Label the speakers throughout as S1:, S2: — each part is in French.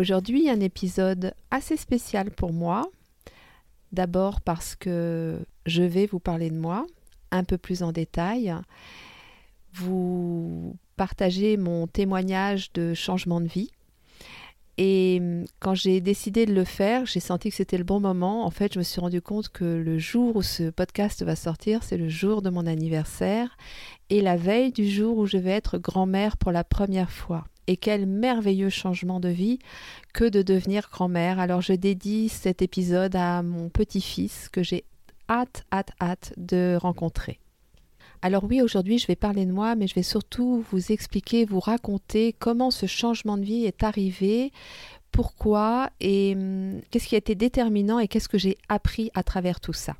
S1: Aujourd'hui, un épisode assez spécial pour moi. D'abord parce que je vais vous parler de moi un peu plus en détail, vous partager mon témoignage de changement de vie. Et quand j'ai décidé de le faire, j'ai senti que c'était le bon moment. En fait, je me suis rendu compte que le jour où ce podcast va sortir, c'est le jour de mon anniversaire et la veille du jour où je vais être grand-mère pour la première fois. Et quel merveilleux changement de vie que de devenir grand-mère. Alors je dédie cet épisode à mon petit-fils que j'ai hâte, hâte, hâte de rencontrer. Alors oui, aujourd'hui je vais parler de moi, mais je vais surtout vous expliquer, vous raconter comment ce changement de vie est arrivé, pourquoi et hum, qu'est-ce qui a été déterminant et qu'est-ce que j'ai appris à travers tout ça.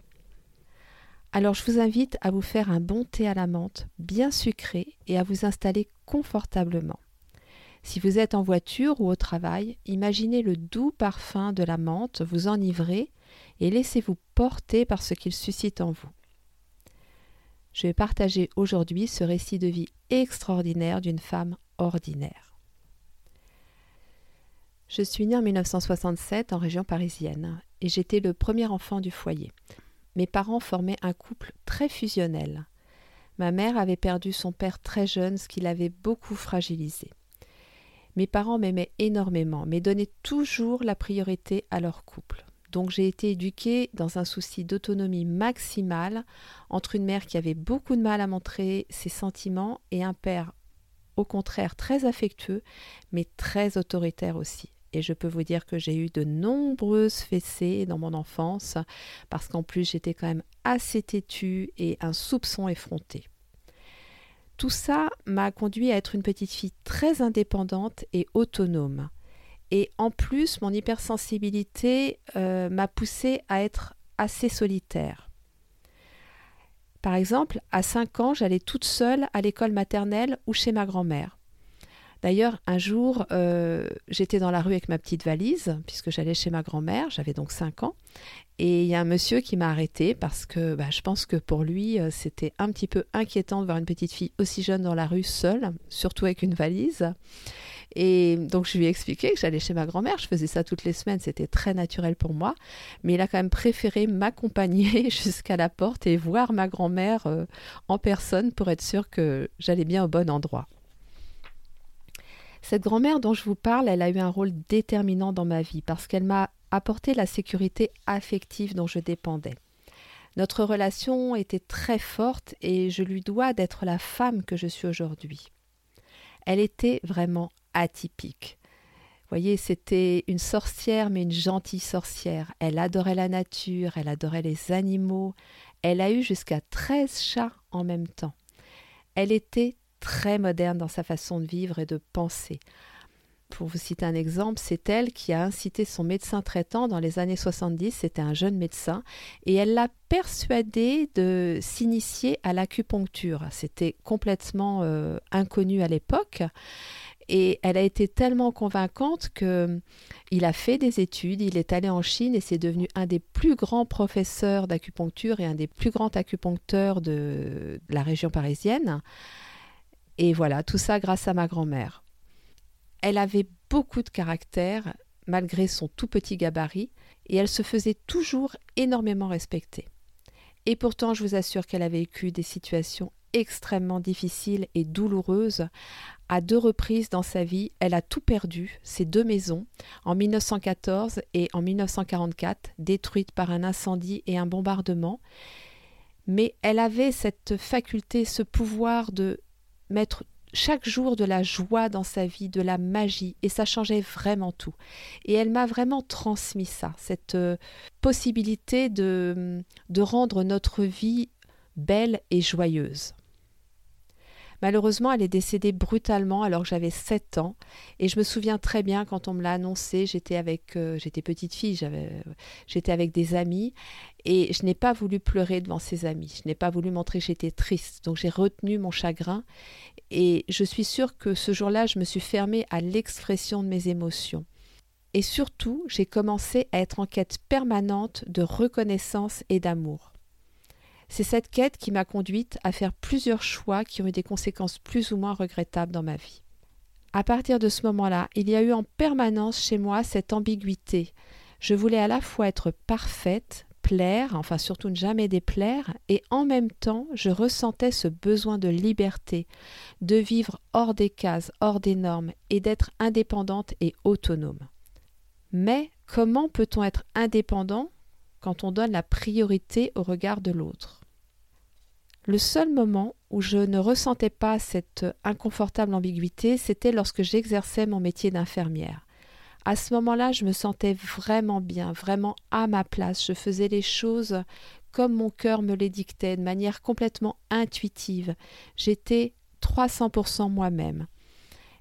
S1: Alors je vous invite à vous faire un bon thé à la menthe, bien sucré, et à vous installer confortablement. Si vous êtes en voiture ou au travail, imaginez le doux parfum de la menthe vous enivrer et laissez-vous porter par ce qu'il suscite en vous. Je vais partager aujourd'hui ce récit de vie extraordinaire d'une femme ordinaire. Je suis née en 1967 en région parisienne et j'étais le premier enfant du foyer. Mes parents formaient un couple très fusionnel. Ma mère avait perdu son père très jeune, ce qui l'avait beaucoup fragilisé. Mes parents m'aimaient énormément, mais donnaient toujours la priorité à leur couple. Donc j'ai été éduquée dans un souci d'autonomie maximale entre une mère qui avait beaucoup de mal à montrer ses sentiments et un père au contraire très affectueux mais très autoritaire aussi. Et je peux vous dire que j'ai eu de nombreuses fessées dans mon enfance parce qu'en plus j'étais quand même assez têtue et un soupçon effronté. Tout ça m'a conduit à être une petite fille très indépendante et autonome. Et en plus, mon hypersensibilité euh, m'a poussée à être assez solitaire. Par exemple, à 5 ans, j'allais toute seule à l'école maternelle ou chez ma grand-mère. D'ailleurs, un jour, euh, j'étais dans la rue avec ma petite valise, puisque j'allais chez ma grand-mère, j'avais donc 5 ans, et il y a un monsieur qui m'a arrêté parce que bah, je pense que pour lui, euh, c'était un petit peu inquiétant de voir une petite fille aussi jeune dans la rue seule, surtout avec une valise. Et donc je lui ai expliqué que j'allais chez ma grand-mère, je faisais ça toutes les semaines, c'était très naturel pour moi, mais il a quand même préféré m'accompagner jusqu'à la porte et voir ma grand-mère euh, en personne pour être sûr que j'allais bien au bon endroit. Cette grand-mère dont je vous parle, elle a eu un rôle déterminant dans ma vie parce qu'elle m'a apporté la sécurité affective dont je dépendais. Notre relation était très forte et je lui dois d'être la femme que je suis aujourd'hui. Elle était vraiment atypique. Vous voyez, c'était une sorcière, mais une gentille sorcière. Elle adorait la nature, elle adorait les animaux. Elle a eu jusqu'à treize chats en même temps. Elle était très moderne dans sa façon de vivre et de penser. Pour vous citer un exemple, c'est elle qui a incité son médecin traitant dans les années 70, c'était un jeune médecin, et elle l'a persuadé de s'initier à l'acupuncture. C'était complètement euh, inconnu à l'époque. Et elle a été tellement convaincante que il a fait des études, il est allé en Chine et c'est devenu un des plus grands professeurs d'acupuncture et un des plus grands acupuncteurs de la région parisienne. Et voilà, tout ça grâce à ma grand-mère. Elle avait beaucoup de caractère, malgré son tout petit gabarit, et elle se faisait toujours énormément respecter. Et pourtant, je vous assure qu'elle a vécu des situations extrêmement difficiles et douloureuses. À deux reprises dans sa vie, elle a tout perdu, ses deux maisons, en 1914 et en 1944, détruites par un incendie et un bombardement. Mais elle avait cette faculté, ce pouvoir de mettre chaque jour de la joie dans sa vie, de la magie, et ça changeait vraiment tout. Et elle m'a vraiment transmis ça, cette euh, possibilité de, de rendre notre vie belle et joyeuse. Malheureusement, elle est décédée brutalement alors que j'avais 7 ans. Et je me souviens très bien quand on me l'a annoncé, j'étais avec, euh, j'étais petite fille, j'étais avec des amis et je n'ai pas voulu pleurer devant ces amis. Je n'ai pas voulu montrer que j'étais triste. Donc j'ai retenu mon chagrin et je suis sûre que ce jour-là, je me suis fermée à l'expression de mes émotions. Et surtout, j'ai commencé à être en quête permanente de reconnaissance et d'amour. C'est cette quête qui m'a conduite à faire plusieurs choix qui ont eu des conséquences plus ou moins regrettables dans ma vie. À partir de ce moment-là, il y a eu en permanence chez moi cette ambiguïté. Je voulais à la fois être parfaite, plaire, enfin surtout ne jamais déplaire, et en même temps je ressentais ce besoin de liberté, de vivre hors des cases, hors des normes, et d'être indépendante et autonome. Mais comment peut-on être indépendant quand on donne la priorité au regard de l'autre? Le seul moment où je ne ressentais pas cette inconfortable ambiguïté, c'était lorsque j'exerçais mon métier d'infirmière. À ce moment-là, je me sentais vraiment bien, vraiment à ma place. Je faisais les choses comme mon cœur me les dictait, de manière complètement intuitive. J'étais 300% moi-même.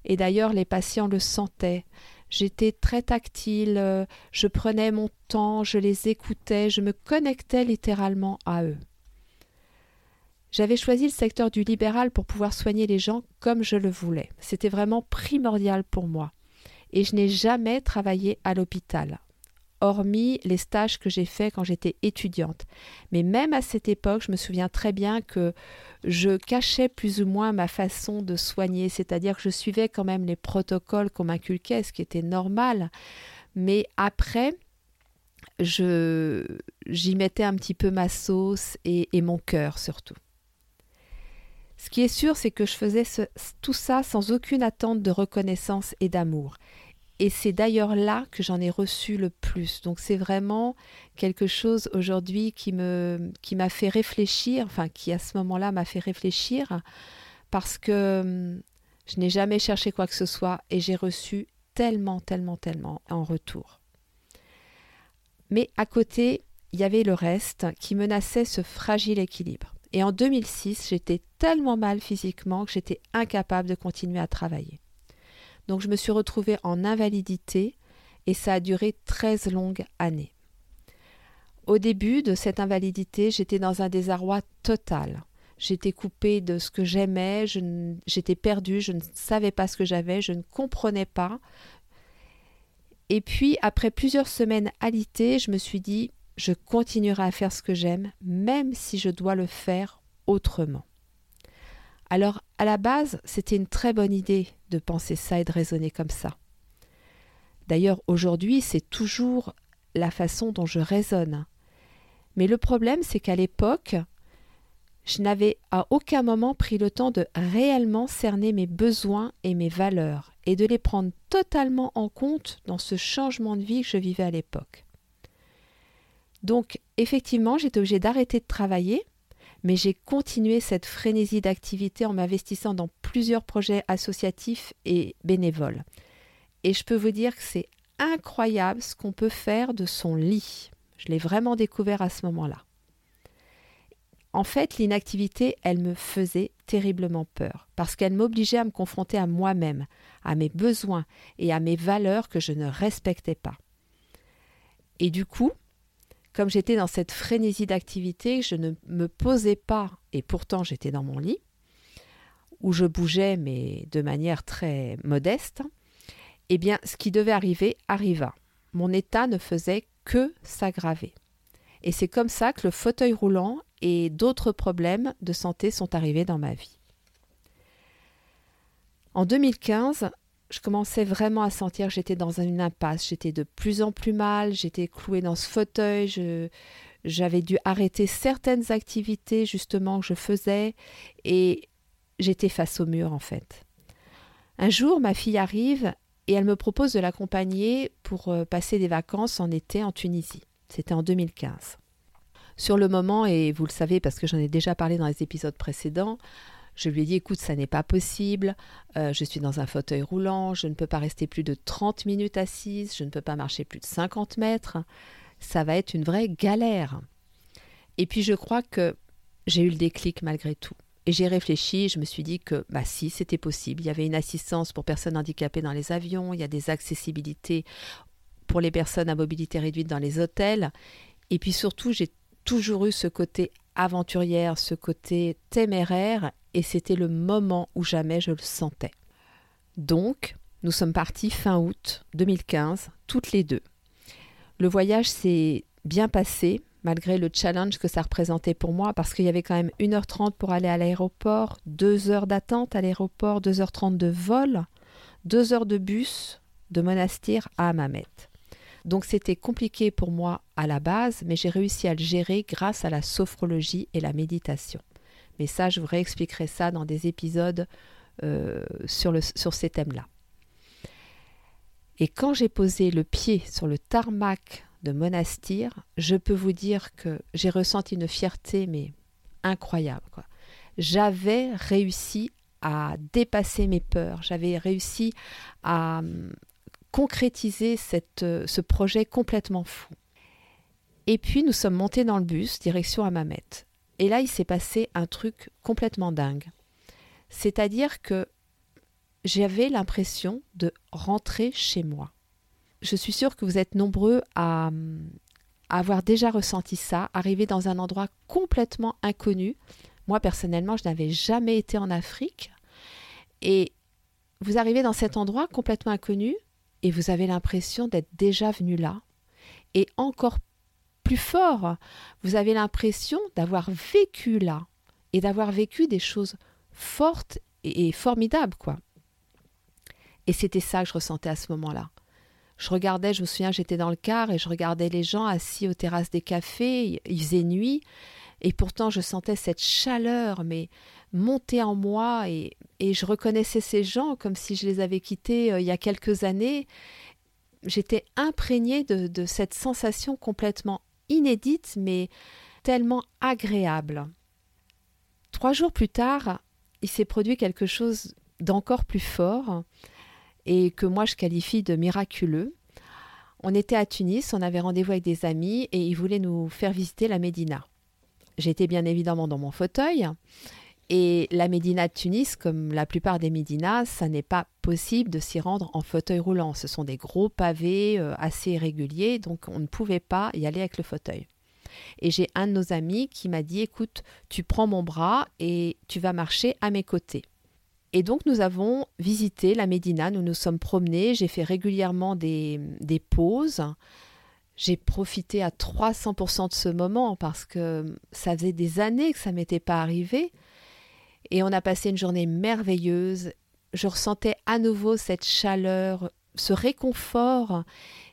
S1: Et d'ailleurs, les patients le sentaient. J'étais très tactile, euh, je prenais mon temps, je les écoutais, je me connectais littéralement à eux. J'avais choisi le secteur du libéral pour pouvoir soigner les gens comme je le voulais. C'était vraiment primordial pour moi. Et je n'ai jamais travaillé à l'hôpital hormis les stages que j'ai faits quand j'étais étudiante. Mais même à cette époque, je me souviens très bien que je cachais plus ou moins ma façon de soigner, c'est-à-dire que je suivais quand même les protocoles qu'on m'inculquait, ce qui était normal. Mais après, j'y mettais un petit peu ma sauce et, mon cœur surtout. Ce qui est sûr, c'est que je faisais tout ça sans aucune attente de reconnaissance et d'amour. Et c'est d'ailleurs là que j'en ai reçu le plus. Donc c'est vraiment quelque chose aujourd'hui qui m'a fait réfléchir, enfin qui à ce moment-là m'a fait réfléchir parce que hum, je n'ai jamais cherché quoi que ce soit et j'ai reçu tellement, tellement, tellement en retour. Mais à côté, il y avait le reste qui menaçait ce fragile équilibre. Et en 2006, j'étais tellement mal physiquement que j'étais incapable de continuer à travailler. Donc je me suis retrouvée en invalidité et ça a duré 13 longues années. Au début de cette invalidité, j'étais dans un désarroi total. J'étais coupée de ce que j'aimais, j'étais perdue, je ne savais pas ce que j'avais, je ne comprenais pas. Et puis, après plusieurs semaines alitées, je me suis dit, je continuerai à faire ce que j'aime, même si je dois le faire autrement. Alors, à la base, c'était une très bonne idée de penser ça et de raisonner comme ça. D'ailleurs, aujourd'hui, c'est toujours la façon dont je raisonne. Mais le problème, c'est qu'à l'époque, je n'avais à aucun moment pris le temps de réellement cerner mes besoins et mes valeurs et de les prendre totalement en compte dans ce changement de vie que je vivais à l'époque. Donc, effectivement, j'étais obligée d'arrêter de travailler mais j'ai continué cette frénésie d'activité en m'investissant dans plusieurs projets associatifs et bénévoles. Et je peux vous dire que c'est incroyable ce qu'on peut faire de son lit. Je l'ai vraiment découvert à ce moment-là. En fait, l'inactivité, elle me faisait terriblement peur, parce qu'elle m'obligeait à me confronter à moi-même, à mes besoins et à mes valeurs que je ne respectais pas. Et du coup, comme j'étais dans cette frénésie d'activité, je ne me posais pas, et pourtant j'étais dans mon lit, où je bougeais, mais de manière très modeste, eh bien, ce qui devait arriver arriva. Mon état ne faisait que s'aggraver. Et c'est comme ça que le fauteuil roulant et d'autres problèmes de santé sont arrivés dans ma vie. En 2015, je commençais vraiment à sentir que j'étais dans une impasse. J'étais de plus en plus mal, j'étais clouée dans ce fauteuil, j'avais dû arrêter certaines activités justement que je faisais et j'étais face au mur en fait. Un jour, ma fille arrive et elle me propose de l'accompagner pour euh, passer des vacances en été en Tunisie. C'était en 2015. Sur le moment, et vous le savez parce que j'en ai déjà parlé dans les épisodes précédents, je lui ai dit écoute, ça n'est pas possible, euh, je suis dans un fauteuil roulant, je ne peux pas rester plus de 30 minutes assise, je ne peux pas marcher plus de 50 mètres, ça va être une vraie galère. Et puis je crois que j'ai eu le déclic malgré tout. Et j'ai réfléchi, je me suis dit que bah si, c'était possible. Il y avait une assistance pour personnes handicapées dans les avions, il y a des accessibilités pour les personnes à mobilité réduite dans les hôtels. Et puis surtout, j'ai toujours eu ce côté aventurière, ce côté téméraire, et c'était le moment où jamais je le sentais. Donc, nous sommes partis fin août 2015, toutes les deux. Le voyage s'est bien passé, malgré le challenge que ça représentait pour moi, parce qu'il y avait quand même 1h30 pour aller à l'aéroport, 2 heures d'attente à l'aéroport, 2h30 de vol, 2 heures de bus de Monastir à Hammamet. Donc c'était compliqué pour moi à la base, mais j'ai réussi à le gérer grâce à la sophrologie et la méditation. Mais ça, je vous réexpliquerai ça dans des épisodes euh, sur, le, sur ces thèmes-là. Et quand j'ai posé le pied sur le tarmac de Monastir, je peux vous dire que j'ai ressenti une fierté, mais incroyable. J'avais réussi à dépasser mes peurs, j'avais réussi à hum, concrétiser cette, ce projet complètement fou. Et puis nous sommes montés dans le bus, direction Hammamet. Et là, il s'est passé un truc complètement dingue. C'est-à-dire que j'avais l'impression de rentrer chez moi je suis sûre que vous êtes nombreux à, avoir déjà ressenti ça, arriver dans un endroit complètement inconnu. Moi, personnellement, je n'avais jamais été en Afrique. Et vous arrivez dans cet endroit complètement inconnu et vous avez l'impression d'être déjà venu là. Et encore plus fort, vous avez l'impression d'avoir vécu là et d'avoir vécu des choses fortes et formidables, quoi. Et c'était ça que je ressentais à ce moment-là. Je regardais, je me souviens, j'étais dans le car et je regardais les gens assis aux terrasses des cafés, il faisait nuit, et pourtant je sentais cette chaleur, mais monter en moi, et, et je reconnaissais ces gens comme si je les avais quittés euh, il y a quelques années. J'étais imprégnée de, de cette sensation complètement inédite, mais tellement agréable. Trois jours plus tard, il s'est produit quelque chose d'encore plus fort et que moi je qualifie de miraculeux. On était à Tunis, on avait rendez-vous avec des amis et ils voulaient nous faire visiter la Médina. J'étais bien évidemment dans mon fauteuil et la Médina de Tunis, comme la plupart des Médinas, ça n'est pas possible de s'y rendre en fauteuil roulant. Ce sont des gros pavés euh, assez irréguliers, donc on ne pouvait pas y aller avec le fauteuil. Et j'ai un de nos amis qui m'a dit écoute, tu prends mon bras et tu vas marcher à mes côtés. Et donc nous avons visité la Médina, nous nous sommes promenés, j'ai fait régulièrement des, des pauses. J'ai profité à 300% de ce moment parce que ça faisait des années que ça m'était pas arrivé. Et on a passé une journée merveilleuse. Je ressentais à nouveau cette chaleur, ce réconfort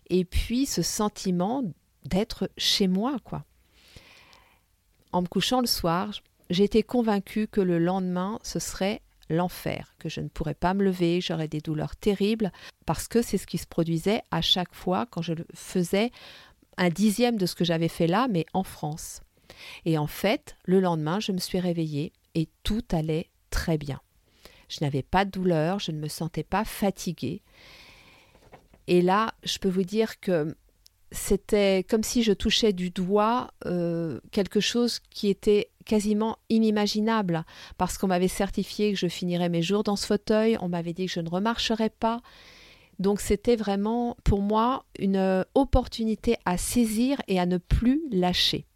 S1: et puis ce sentiment d'être chez moi, quoi. En me couchant le soir, j'étais convaincue que le lendemain, ce serait l'enfer, que je ne pourrais pas me lever, j'aurais des douleurs terribles, parce que c'est ce qui se produisait à chaque fois quand je faisais un dixième de ce que j'avais fait là, mais en France. Et en fait, le lendemain, je me suis réveillée et tout allait très bien. Je n'avais pas de douleur, je ne me sentais pas fatiguée. Et là, je peux vous dire que c'était comme si je touchais du doigt euh, quelque chose qui était quasiment inimaginable parce qu'on m'avait certifié que je finirais mes jours dans ce fauteuil, on m'avait dit que je ne remarcherais pas. Donc c'était vraiment pour moi une opportunité à saisir et à ne plus lâcher.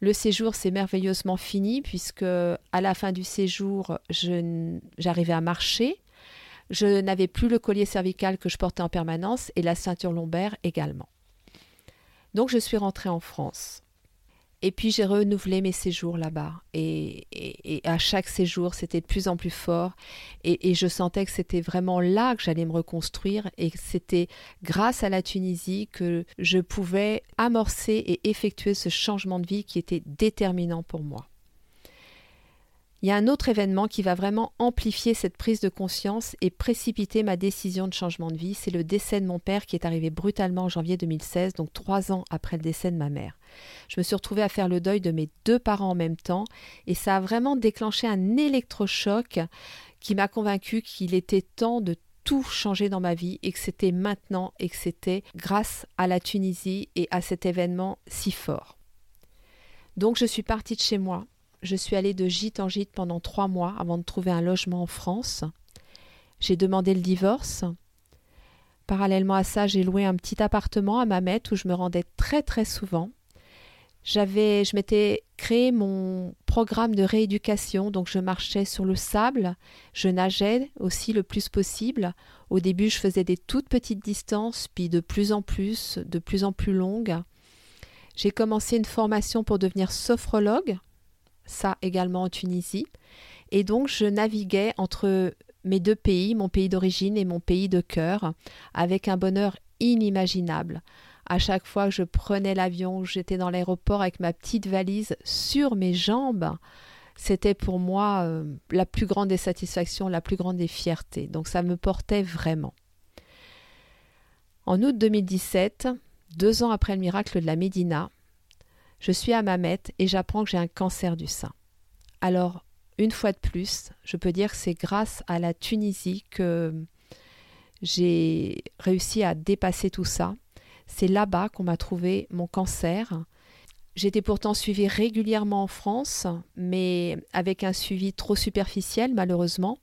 S1: Le séjour s'est merveilleusement fini puisque à la fin du séjour, j'arrivais à marcher. Je n'avais plus le collier cervical que je portais en permanence et la ceinture lombaire également. Donc je suis rentrée en France. Et puis j'ai renouvelé mes séjours là-bas. Et, à chaque séjour, c'était de plus en plus fort. Et, je sentais que c'était vraiment là que j'allais me reconstruire. Et que c'était grâce à la Tunisie que je pouvais amorcer et effectuer ce changement de vie qui était déterminant pour moi. Il y a un autre événement qui va vraiment amplifier cette prise de conscience et précipiter ma décision de changement de vie. C'est le décès de mon père qui est arrivé brutalement en janvier 2016, donc trois ans après le décès de ma mère. Je me suis retrouvée à faire le deuil de mes deux parents en même temps et ça a vraiment déclenché un électrochoc qui m'a convaincu qu'il était temps de tout changer dans ma vie et que c'était maintenant et que c'était grâce à la Tunisie et à cet événement si fort. Donc je suis partie de chez moi, je suis allée de gîte en gîte pendant trois mois avant de trouver un logement en France. J'ai demandé le divorce. Parallèlement à ça, j'ai loué un petit appartement à Mamet où je me rendais très très souvent. J'avais, je m'étais créé mon programme de rééducation, donc je marchais sur le sable, je nageais aussi le plus possible. Au début, je faisais des toutes petites distances, puis de plus en plus, de plus en plus longues. J'ai commencé une formation pour devenir sophrologue, ça également en Tunisie, et donc je naviguais entre mes deux pays, mon pays d'origine et mon pays de cœur, avec un bonheur inimaginable à chaque fois que je prenais l'avion, j'étais dans l'aéroport avec ma petite valise sur mes jambes, c'était pour moi euh, la plus grande des satisfactions, la plus grande des fiertés. Donc ça me portait vraiment. En août 2017, deux ans après le miracle de la Médina, je suis à Mamet et j'apprends que j'ai un cancer du sein. Alors, une fois de plus, je peux dire que c'est grâce à la Tunisie que j'ai réussi à dépasser tout ça c'est là-bas qu'on m'a trouvé mon cancer. J'étais pourtant suivie régulièrement en France, mais avec un suivi trop superficiel malheureusement.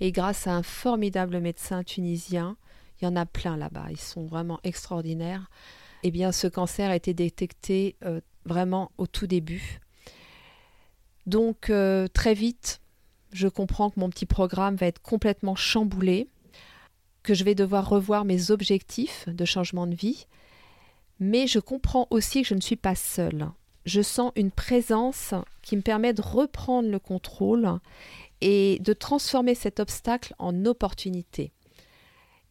S1: Et grâce à un formidable médecin tunisien, il y en a plein là-bas, ils sont vraiment extraordinaires. Eh bien, ce cancer a été détecté euh, vraiment au tout début. Donc, euh, très vite, je comprends que mon petit programme va être complètement chamboulé que je vais devoir revoir mes objectifs de changement de vie, mais je comprends aussi que je ne suis pas seule. Je sens une présence qui me permet de reprendre le contrôle et de transformer cet obstacle en opportunité.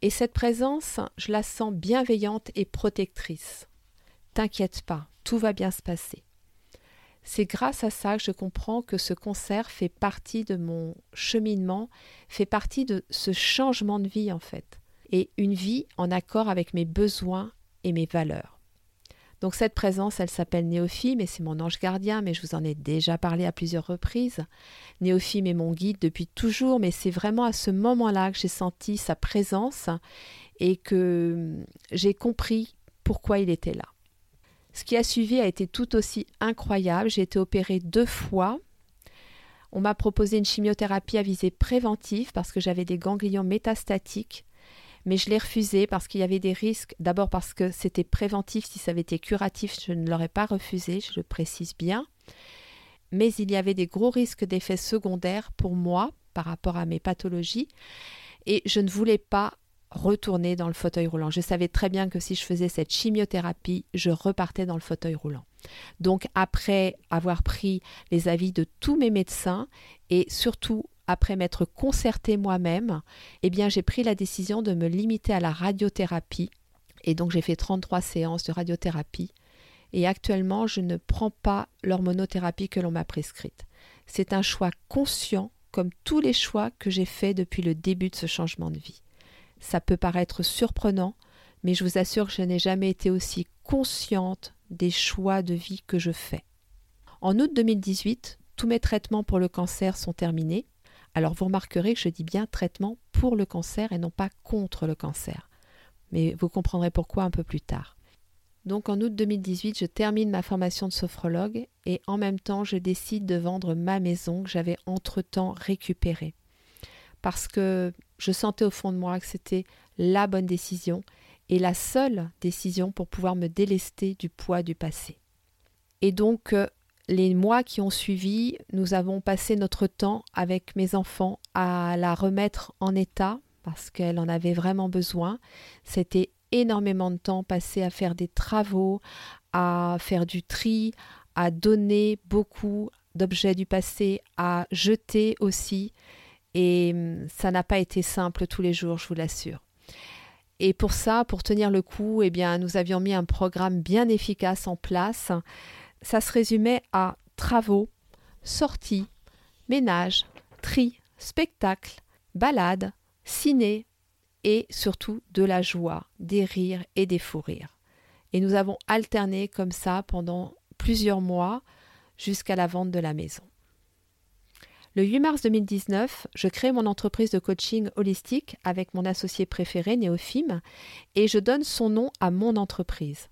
S1: Et cette présence, je la sens bienveillante et protectrice. T'inquiète pas, tout va bien se passer. C'est grâce à ça que je comprends que ce concert fait partie de mon cheminement, fait partie de ce changement de vie en fait, et une vie en accord avec mes besoins et mes valeurs. Donc cette présence, elle s'appelle Néophime et c'est mon ange gardien, mais je vous en ai déjà parlé à plusieurs reprises. Néophime est mon guide depuis toujours, mais c'est vraiment à ce moment-là que j'ai senti sa présence et que j'ai compris pourquoi il était là. Ce qui a suivi a été tout aussi incroyable. J'ai été opérée deux fois. On m'a proposé une chimiothérapie à visée préventive parce que j'avais des ganglions métastatiques, mais je l'ai refusé parce qu'il y avait des risques. D'abord parce que c'était préventif, si ça avait été curatif, je ne l'aurais pas refusé, je le précise bien. Mais il y avait des gros risques d'effets secondaires pour moi par rapport à mes pathologies et je ne voulais pas retourner dans le fauteuil roulant. Je savais très bien que si je faisais cette chimiothérapie, je repartais dans le fauteuil roulant. Donc après avoir pris les avis de tous mes médecins et surtout après m'être concerté moi-même, eh bien j'ai pris la décision de me limiter à la radiothérapie et donc j'ai fait 33 séances de radiothérapie et actuellement je ne prends pas l'hormonothérapie que l'on m'a prescrite. C'est un choix conscient comme tous les choix que j'ai faits depuis le début de ce changement de vie. Ça peut paraître surprenant, mais je vous assure que je n'ai jamais été aussi consciente des choix de vie que je fais. En août 2018, tous mes traitements pour le cancer sont terminés. Alors vous remarquerez que je dis bien traitement pour le cancer et non pas contre le cancer. Mais vous comprendrez pourquoi un peu plus tard. Donc en août 2018, je termine ma formation de sophrologue et en même temps, je décide de vendre ma maison que j'avais entre-temps récupérée parce que je sentais au fond de moi que c'était la bonne décision et la seule décision pour pouvoir me délester du poids du passé. Et donc, euh, les mois qui ont suivi, nous avons passé notre temps avec mes enfants à la remettre en état parce qu'elle en avait vraiment besoin. C'était énormément de temps passé à faire des travaux, à faire du tri, à donner beaucoup d'objets du passé, à jeter aussi. Et hum, ça n'a pas été simple tous les jours, je vous l'assure. Et pour ça, pour tenir le coup, eh bien, nous avions mis un programme bien efficace en place. Ça se résumait à travaux, sorties, ménage, tri, spectacle, balade, ciné et surtout de la joie, des rires et des fous rires. Et nous avons alterné comme ça pendant plusieurs mois jusqu'à la vente de la maison. Le 8 mars 2019, je crée mon entreprise de coaching holistique avec mon associé préféré, Néophime, et je donne son nom à mon entreprise.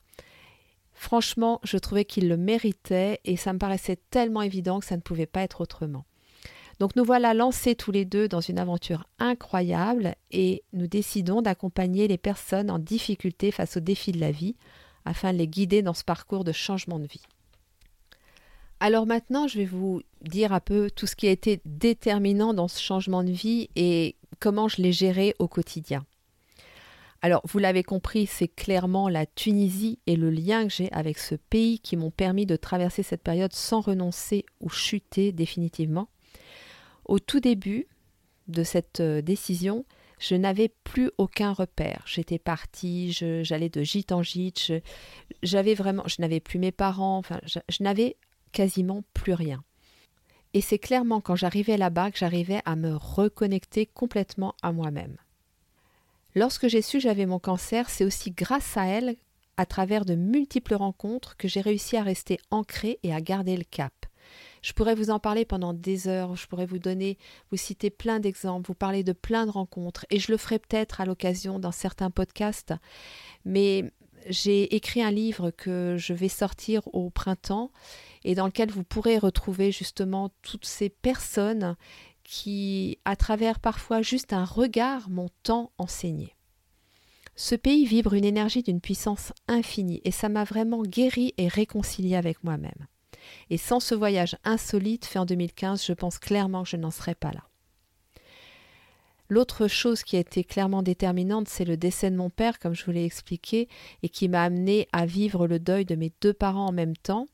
S1: Franchement, je trouvais qu'il le méritait et ça me paraissait tellement évident que ça ne pouvait pas être autrement. Donc nous voilà lancés tous les deux dans une aventure incroyable et nous décidons d'accompagner les personnes en difficulté face aux défis de la vie afin de les guider dans ce parcours de changement de vie. Alors maintenant, je vais vous dire un peu tout ce qui a été déterminant dans ce changement de vie et comment je l'ai géré au quotidien. Alors, vous l'avez compris, c'est clairement la Tunisie et le lien que j'ai avec ce pays qui m'ont permis de traverser cette période sans renoncer ou chuter définitivement. Au tout début de cette euh, décision, je n'avais plus aucun repère. J'étais partie, j'allais de gîte en gîte, j'avais vraiment, je n'avais plus mes parents, enfin, je, je n'avais quasiment plus rien. Et c'est clairement quand j'arrivais là-bas que j'arrivais à me reconnecter complètement à moi-même. Lorsque j'ai su j'avais mon cancer, c'est aussi grâce à elle, à travers de multiples rencontres, que j'ai réussi à rester ancrée et à garder le cap. Je pourrais vous en parler pendant des heures, je pourrais vous donner, vous citer plein d'exemples, vous parler de plein de rencontres, et je le ferai peut-être à l'occasion dans certains podcasts, mais j'ai écrit un livre que je vais sortir au printemps et dans lequel vous pourrez retrouver justement toutes ces personnes qui, à travers parfois juste un regard, m'ont tant enseigné. Ce pays vibre une énergie d'une puissance infinie et ça m'a vraiment guéri et réconcilié avec moi-même. Et sans ce voyage insolite fait en 2015, je pense clairement que je n'en serais pas là. L'autre chose qui a été clairement déterminante, c'est le décès de mon père, comme je vous l'ai expliqué, et qui m'a amené à vivre le deuil de mes deux parents en même temps,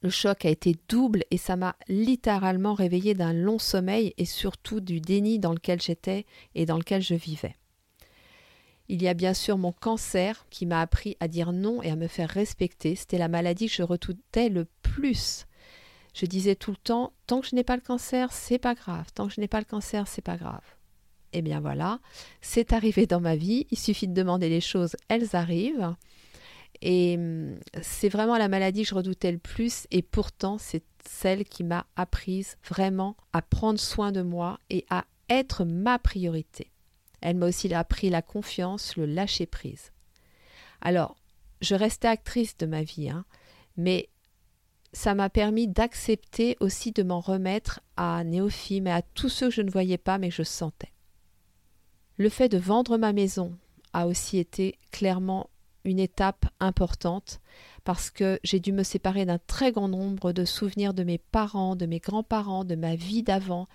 S1: le choc a été double et ça m'a littéralement réveillé d'un long sommeil et surtout du déni dans lequel j'étais et dans lequel je vivais. Il y a bien sûr mon cancer qui m'a appris à dire non et à me faire respecter. C'était la maladie que je redoutais le plus. Je disais tout le temps tant que je n'ai pas le cancer, c'est pas grave. Tant que je n'ai pas le cancer, c'est pas grave. Eh bien voilà, c'est arrivé dans ma vie. Il suffit de demander les choses, elles arrivent. Et hum, c'est vraiment la maladie que je redoutais le plus et pourtant c'est celle qui m'a apprise vraiment à prendre soin de moi et à être ma priorité. Elle m'a aussi appris la confiance, le lâcher prise. Alors, je restais actrice de ma vie, hein, mais ça m'a permis d'accepter aussi de m'en remettre à Néophime et à tous ceux que je ne voyais pas mais que je sentais. Le fait de vendre ma maison a aussi été clairement une étape importante parce que j'ai dû me séparer d'un très grand nombre de souvenirs de mes parents, de mes grands-parents, de ma vie d'avant.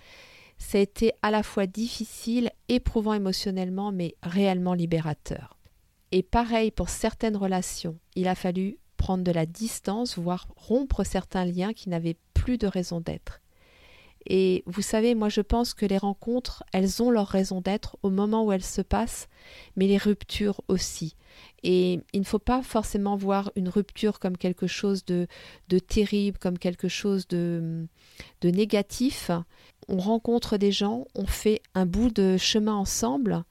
S1: Ça a été à la fois difficile, éprouvant émotionnellement, mais réellement libérateur. Et pareil pour certaines relations, il a fallu prendre de la distance, voire rompre certains liens qui n'avaient plus de raison d'être. Et vous savez, moi je pense que les rencontres, elles ont leur raison d'être au moment où elles se passent, mais les ruptures aussi. Et il ne faut pas forcément voir une rupture comme quelque chose de, terrible, comme quelque chose de, de négatif. On rencontre des gens, on fait un bout de chemin ensemble,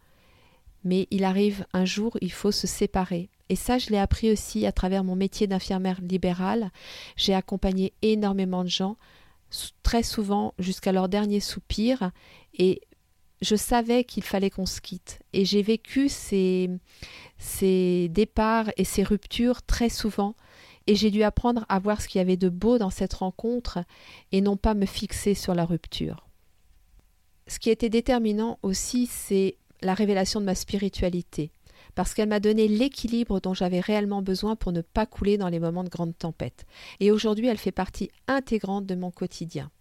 S1: mais il arrive un jour, il faut se séparer. Et ça, je l'ai appris aussi à travers mon métier d'infirmière libérale. J'ai accompagné énormément de gens très souvent jusqu'à leur dernier soupir. Et je savais qu'il fallait qu'on se quitte. Et j'ai vécu ces, ces départs et ces ruptures très souvent. Et j'ai dû apprendre à voir ce qu'il y avait de beau dans cette rencontre et non pas me fixer sur la rupture. Ce qui était déterminant aussi, c'est la révélation de ma spiritualité parce qu'elle m'a donné l'équilibre dont j'avais réellement besoin pour ne pas couler dans les moments de grande tempête. Et aujourd'hui, elle fait partie intégrante de mon quotidien.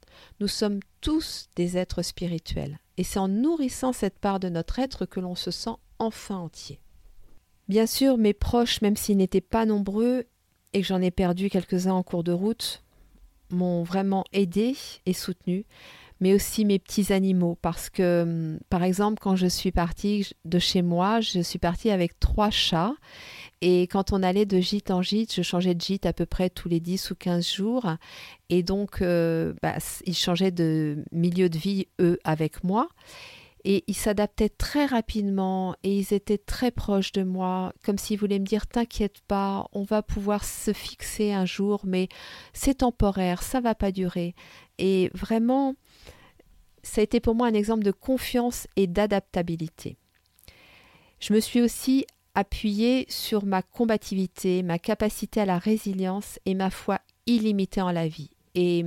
S1: Nous sommes tous des êtres spirituels, et c'est en nourrissant cette part de notre être que l'on se sent enfin entier. Bien sûr, mes proches, même s'ils n'étaient pas nombreux, et que j'en ai perdu quelques-uns en cours de route, m'ont vraiment aidé et soutenu mais aussi mes petits animaux. Parce que, hum, par exemple, quand je suis partie de chez moi, je suis partie avec trois chats. Et quand on allait de gîte en gîte, je changeais de gîte à peu près tous les 10 ou 15 jours. Et donc, euh, bah, ils changeaient de milieu de vie, eux, avec moi. Et ils s'adaptaient très rapidement et ils étaient très proches de moi, comme s'ils voulaient me dire T'inquiète pas, on va pouvoir se fixer un jour, mais c'est temporaire, ça va pas durer. Et vraiment, ça a été pour moi un exemple de confiance et d'adaptabilité. Je me suis aussi appuyé sur ma combativité, ma capacité à la résilience et ma foi illimitée en la vie. Et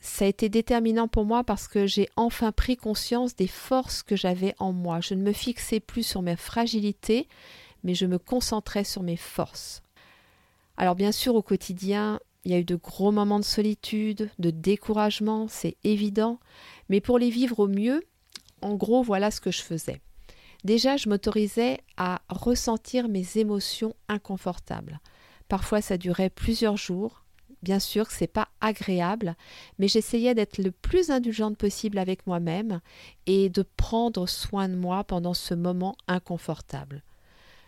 S1: ça a été déterminant pour moi parce que j'ai enfin pris conscience des forces que j'avais en moi. Je ne me fixais plus sur mes fragilités, mais je me concentrais sur mes forces. Alors bien sûr, au quotidien, il y a eu de gros moments de solitude, de découragement, c'est évident, mais pour les vivre au mieux, en gros, voilà ce que je faisais. Déjà, je m'autorisais à ressentir mes émotions inconfortables. Parfois, ça durait plusieurs jours, Bien sûr que c'est pas agréable, mais j'essayais d'être le plus indulgente possible avec moi-même et de prendre soin de moi pendant ce moment inconfortable.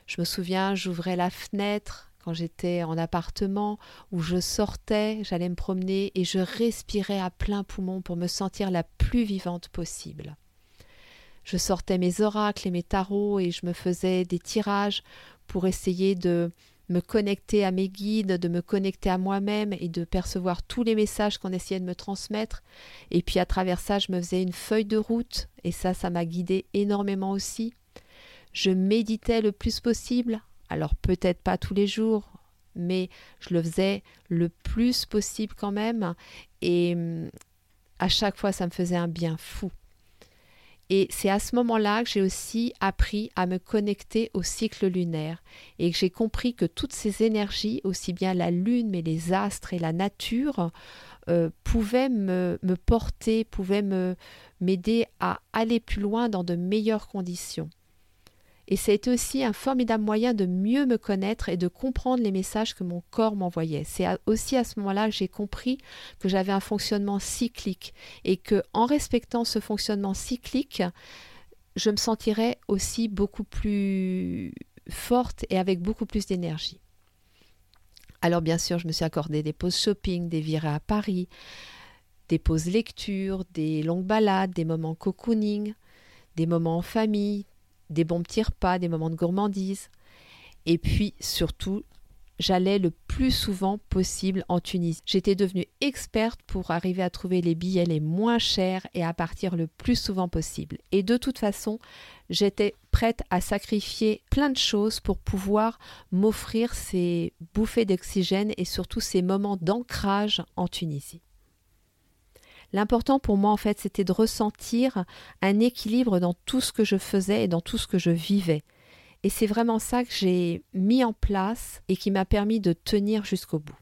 S1: Je me souviens, j'ouvrais la fenêtre quand j'étais en appartement ou je sortais, j'allais me promener et je respirais à plein poumon pour me sentir la plus vivante possible. Je sortais mes oracles et mes tarots et je me faisais des tirages pour essayer de me connecter à mes guides, de me connecter à moi-même et de percevoir tous les messages qu'on essayait de me transmettre. Et puis à travers ça, je me faisais une feuille de route et ça, ça m'a guidé énormément aussi. Je méditais le plus possible, alors peut-être pas tous les jours, mais je le faisais le plus possible quand même et hum, à chaque fois, ça me faisait un bien fou. Et c'est à ce moment-là que j'ai aussi appris à me connecter au cycle lunaire et que j'ai compris que toutes ces énergies, aussi bien la lune, mais les astres et la nature, euh, pouvaient me, me porter, pouvaient m'aider à aller plus loin dans de meilleures conditions. Et été aussi un formidable moyen de mieux me connaître et de comprendre les messages que mon corps m'envoyait. C'est aussi à ce moment-là que j'ai compris que j'avais un fonctionnement cyclique et que en respectant ce fonctionnement cyclique, je me sentirais aussi beaucoup plus forte et avec beaucoup plus d'énergie. Alors bien sûr, je me suis accordé des pauses shopping, des virées à Paris, des pauses lecture, des longues balades, des moments cocooning, des moments en famille, des bons petits repas, des moments de gourmandise. Et puis surtout, j'allais le plus souvent possible en Tunisie. J'étais devenue experte pour arriver à trouver les billets les moins chers et à partir le plus souvent possible. Et de toute façon, j'étais prête à sacrifier plein de choses pour pouvoir m'offrir ces bouffées d'oxygène et surtout ces moments d'ancrage en Tunisie. L'important pour moi, en fait, c'était de ressentir un équilibre dans tout ce que je faisais et dans tout ce que je vivais. Et c'est vraiment ça que j'ai mis en place et qui m'a permis de tenir jusqu'au bout.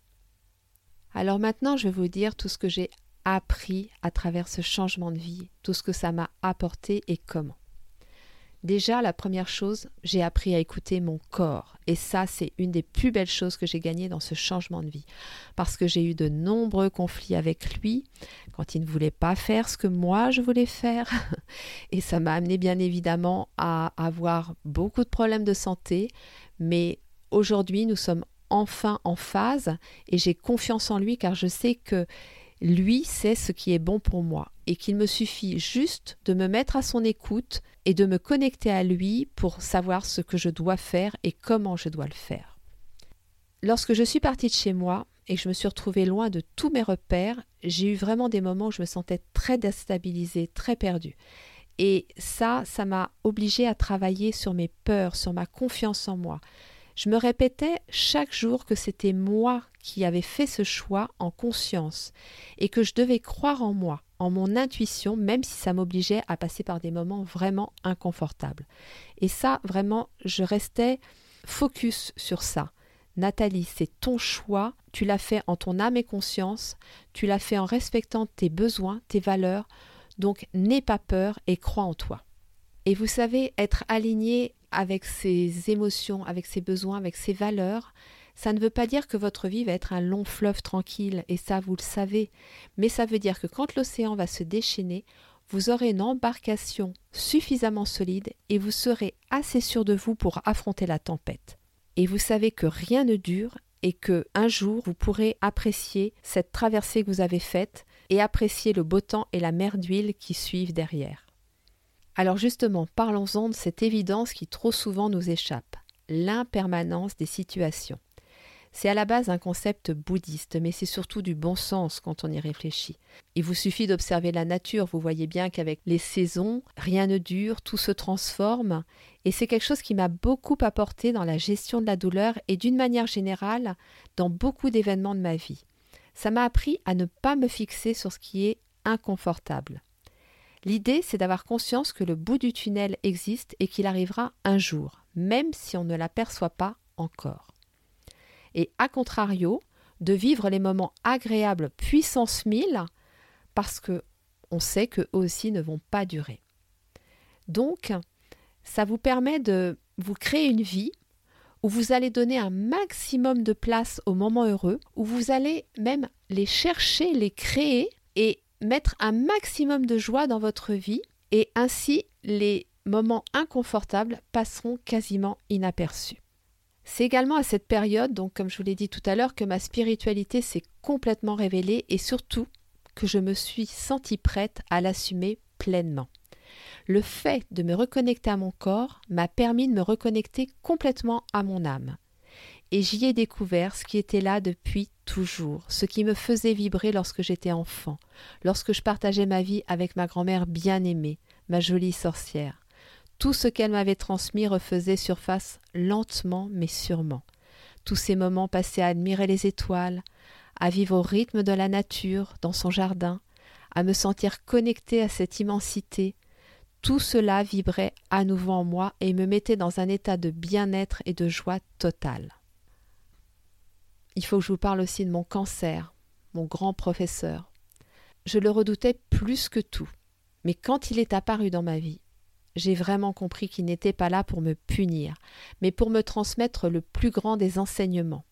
S1: Alors maintenant, je vais vous dire tout ce que j'ai appris à travers ce changement de vie, tout ce que ça m'a apporté et comment. Déjà, la première chose, j'ai appris à écouter mon corps. Et ça, c'est une des plus belles choses que j'ai gagnées dans ce changement de vie. Parce que j'ai eu de nombreux conflits avec lui quand il ne voulait pas faire ce que moi je voulais faire. Et ça m'a amené bien évidemment à avoir beaucoup de problèmes de santé. Mais aujourd'hui, nous sommes enfin en phase et j'ai confiance en lui car je sais que lui sait ce qui est bon pour moi et qu'il me suffit juste de me mettre à son écoute et de me connecter à lui pour savoir ce que je dois faire et comment je dois le faire. Lorsque je suis partie de chez moi et que je me suis retrouvée loin de tous mes repères, j'ai eu vraiment des moments où je me sentais très déstabilisée, très perdue. Et ça, ça m'a obligée à travailler sur mes peurs, sur ma confiance en moi. Je me répétais chaque jour que c'était moi qui avais fait ce choix en conscience et que je devais croire en moi, en mon intuition, même si ça m'obligeait à passer par des moments vraiment inconfortables. Et ça, vraiment, je restais focus sur ça. Nathalie, c'est ton choix, tu l'as fait en ton âme et conscience, tu l'as fait en respectant tes besoins, tes valeurs, donc n'aie pas peur et crois en toi. Et vous savez, être aligné avec ses émotions, avec ses besoins, avec ses valeurs, ça ne veut pas dire que votre vie va être un long fleuve tranquille, et ça vous le savez, mais ça veut dire que quand l'océan va se déchaîner, vous aurez une embarcation suffisamment solide et vous serez assez sûr de vous pour affronter la tempête. Et vous savez que rien ne dure et que un jour vous pourrez apprécier cette traversée que vous avez faite et apprécier le beau temps et la mer d'huile qui suivent derrière. Alors justement, parlons-en de cette évidence qui trop souvent nous échappe, l'impermanence des situations. C'est à la base un concept bouddhiste, mais c'est surtout du bon sens quand on y réfléchit. Il vous suffit d'observer la nature, vous voyez bien qu'avec les saisons, rien ne dure, tout se transforme, et c'est quelque chose qui m'a beaucoup apporté dans la gestion de la douleur et d'une manière générale dans beaucoup d'événements de ma vie. Ça m'a appris à ne pas me fixer sur ce qui est inconfortable. L'idée, c'est d'avoir conscience que le bout du tunnel existe et qu'il arrivera un jour, même si on ne l'aperçoit pas encore et à contrario, de vivre les moments agréables puissance 1000 parce que on sait qu'eux aussi ne vont pas durer. Donc, ça vous permet de vous créer une vie où vous allez donner un maximum de place aux moments heureux, où vous allez même les chercher, les créer et mettre un maximum de joie dans votre vie, et ainsi les moments inconfortables passeront quasiment inaperçus. C'est également à cette période, donc comme je vous l'ai dit tout à l'heure, que ma spiritualité s'est complètement révélée et surtout que je me suis sentie prête à l'assumer pleinement. Le fait de me reconnecter à mon corps m'a permis de me reconnecter complètement à mon âme. Et j'y ai découvert ce qui était là depuis toujours, ce qui me faisait vibrer lorsque j'étais enfant, lorsque je partageais ma vie avec ma grand-mère bien-aimée, ma jolie sorcière. Tout ce qu'elle m'avait transmis refaisait surface lentement mais sûrement. Tous ces moments passés à admirer les étoiles, à vivre au rythme de la nature, dans son jardin, à me sentir connecté à cette immensité, tout cela vibrait à nouveau en moi et me mettait dans un état de bien-être et de joie totale. Il faut que je vous parle aussi de mon cancer, mon grand professeur. Je le redoutais plus que tout, mais quand il est apparu dans ma vie, j'ai vraiment compris qu'il n'était pas là pour me punir, mais pour me transmettre le plus grand des enseignements,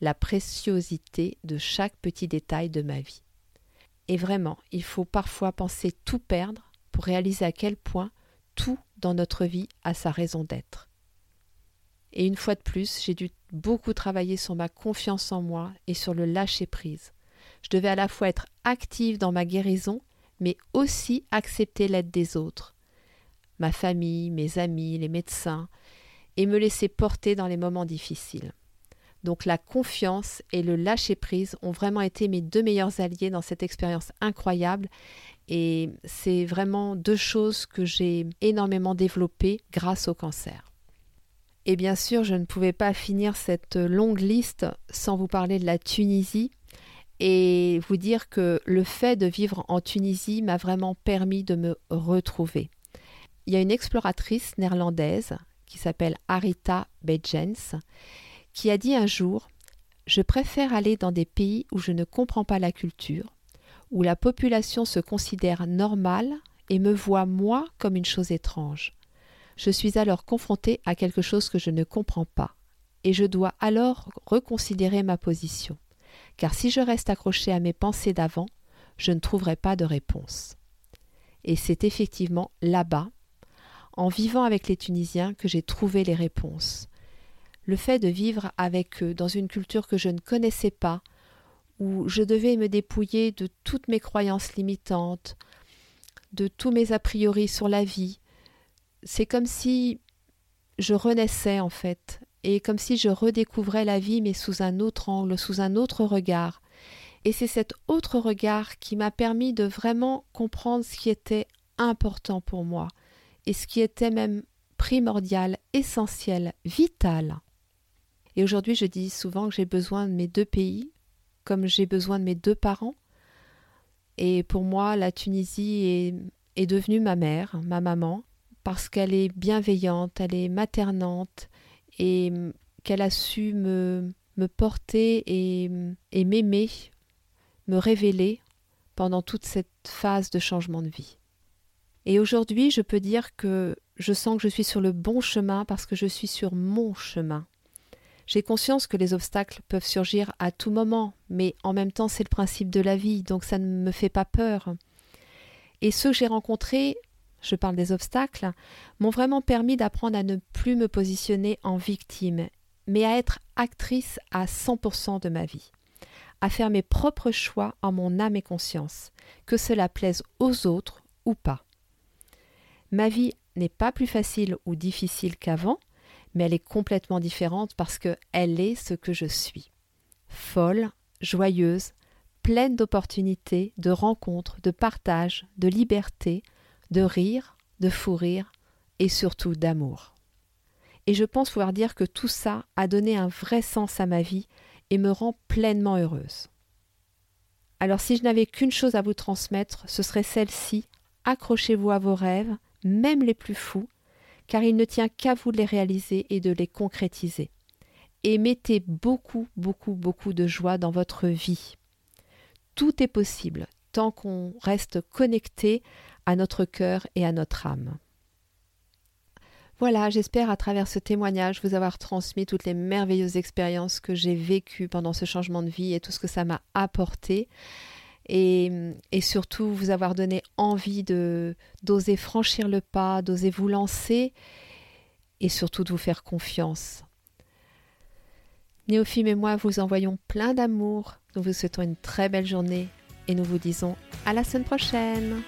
S1: la préciosité de chaque petit détail de ma vie. Et vraiment, il faut parfois penser tout perdre pour réaliser à quel point tout dans notre vie a sa raison d'être. Et une fois de plus, j'ai dû beaucoup travailler sur ma confiance en moi et sur le lâcher-prise. Je devais à la fois être active dans ma guérison, mais aussi accepter l'aide des autres, ma famille, mes amis, les médecins, et me laisser porter dans les moments difficiles. Donc la confiance et le lâcher-prise ont vraiment été mes deux meilleurs alliés dans cette expérience incroyable et c'est vraiment deux choses que j'ai énormément développées grâce au cancer. Et bien sûr, je ne pouvais pas finir cette longue liste sans vous parler de la Tunisie et vous dire que le fait de vivre en Tunisie m'a vraiment permis de me retrouver il y a une exploratrice néerlandaise qui s'appelle Arita Bedjens qui a dit un jour Je préfère aller dans des pays où je ne comprends pas la culture, où la population se considère normale et me voit moi comme une chose étrange. Je suis alors confrontée à quelque chose que je ne comprends pas, et je dois alors reconsidérer ma position, car si je reste accrochée à mes pensées d'avant, je ne trouverai pas de réponse. Et c'est effectivement là-bas en vivant avec les Tunisiens que j'ai trouvé les réponses. Le fait de vivre avec eux dans une culture que je ne connaissais pas, où je devais me dépouiller de toutes mes croyances limitantes, de tous mes a priori sur la vie, c'est comme si je renaissais en fait, et comme si je redécouvrais la vie mais sous un autre angle, sous un autre regard. Et c'est cet autre regard qui m'a permis de vraiment comprendre ce qui était important pour moi, et ce qui était même primordial, essentiel, vital. Et aujourd'hui, je dis souvent que j'ai besoin de mes deux pays, comme j'ai besoin de mes deux parents. Et pour moi, la Tunisie est, est devenue ma mère, ma maman, parce qu'elle est bienveillante, elle est maternante, et qu'elle a su me, porter et, et m'aimer, me révéler pendant toute cette phase de changement de vie. Et aujourd'hui, je peux dire que je sens que je suis sur le bon chemin parce que je suis sur mon chemin. J'ai conscience que les obstacles peuvent surgir à tout moment, mais en même temps c'est le principe de la vie, donc ça ne me fait pas peur. Et ceux que j'ai rencontrés, je parle des obstacles, m'ont vraiment permis d'apprendre à ne plus me positionner en victime, mais à être actrice à 100% de ma vie, à faire mes propres choix en mon âme et conscience, que cela plaise aux autres ou pas. Ma vie n'est pas plus facile ou difficile qu'avant, mais elle est complètement différente parce que elle est ce que je suis. Folle, joyeuse, pleine d'opportunités, de rencontres, de partage, de liberté, de rire, de fou rire et surtout d'amour. Et je pense pouvoir dire que tout ça a donné un vrai sens à ma vie et me rend pleinement heureuse. Alors si je n'avais qu'une chose à vous transmettre, ce serait celle-ci. Accrochez-vous à vos rêves, même les plus fous, car il ne tient qu'à vous de les réaliser et de les concrétiser. Et mettez beaucoup, beaucoup, beaucoup de joie dans votre vie. Tout est possible tant qu'on reste connecté à notre cœur et à notre âme. Voilà, j'espère à travers ce témoignage vous avoir transmis toutes les merveilleuses expériences que j'ai vécues pendant ce changement de vie et tout ce que ça m'a apporté. Et, surtout vous avoir donné envie d'oser franchir le pas, d'oser vous lancer et surtout de vous faire confiance. Néophime et moi vous envoyons plein d'amour. Nous vous souhaitons une très belle journée et nous vous disons à la semaine prochaine.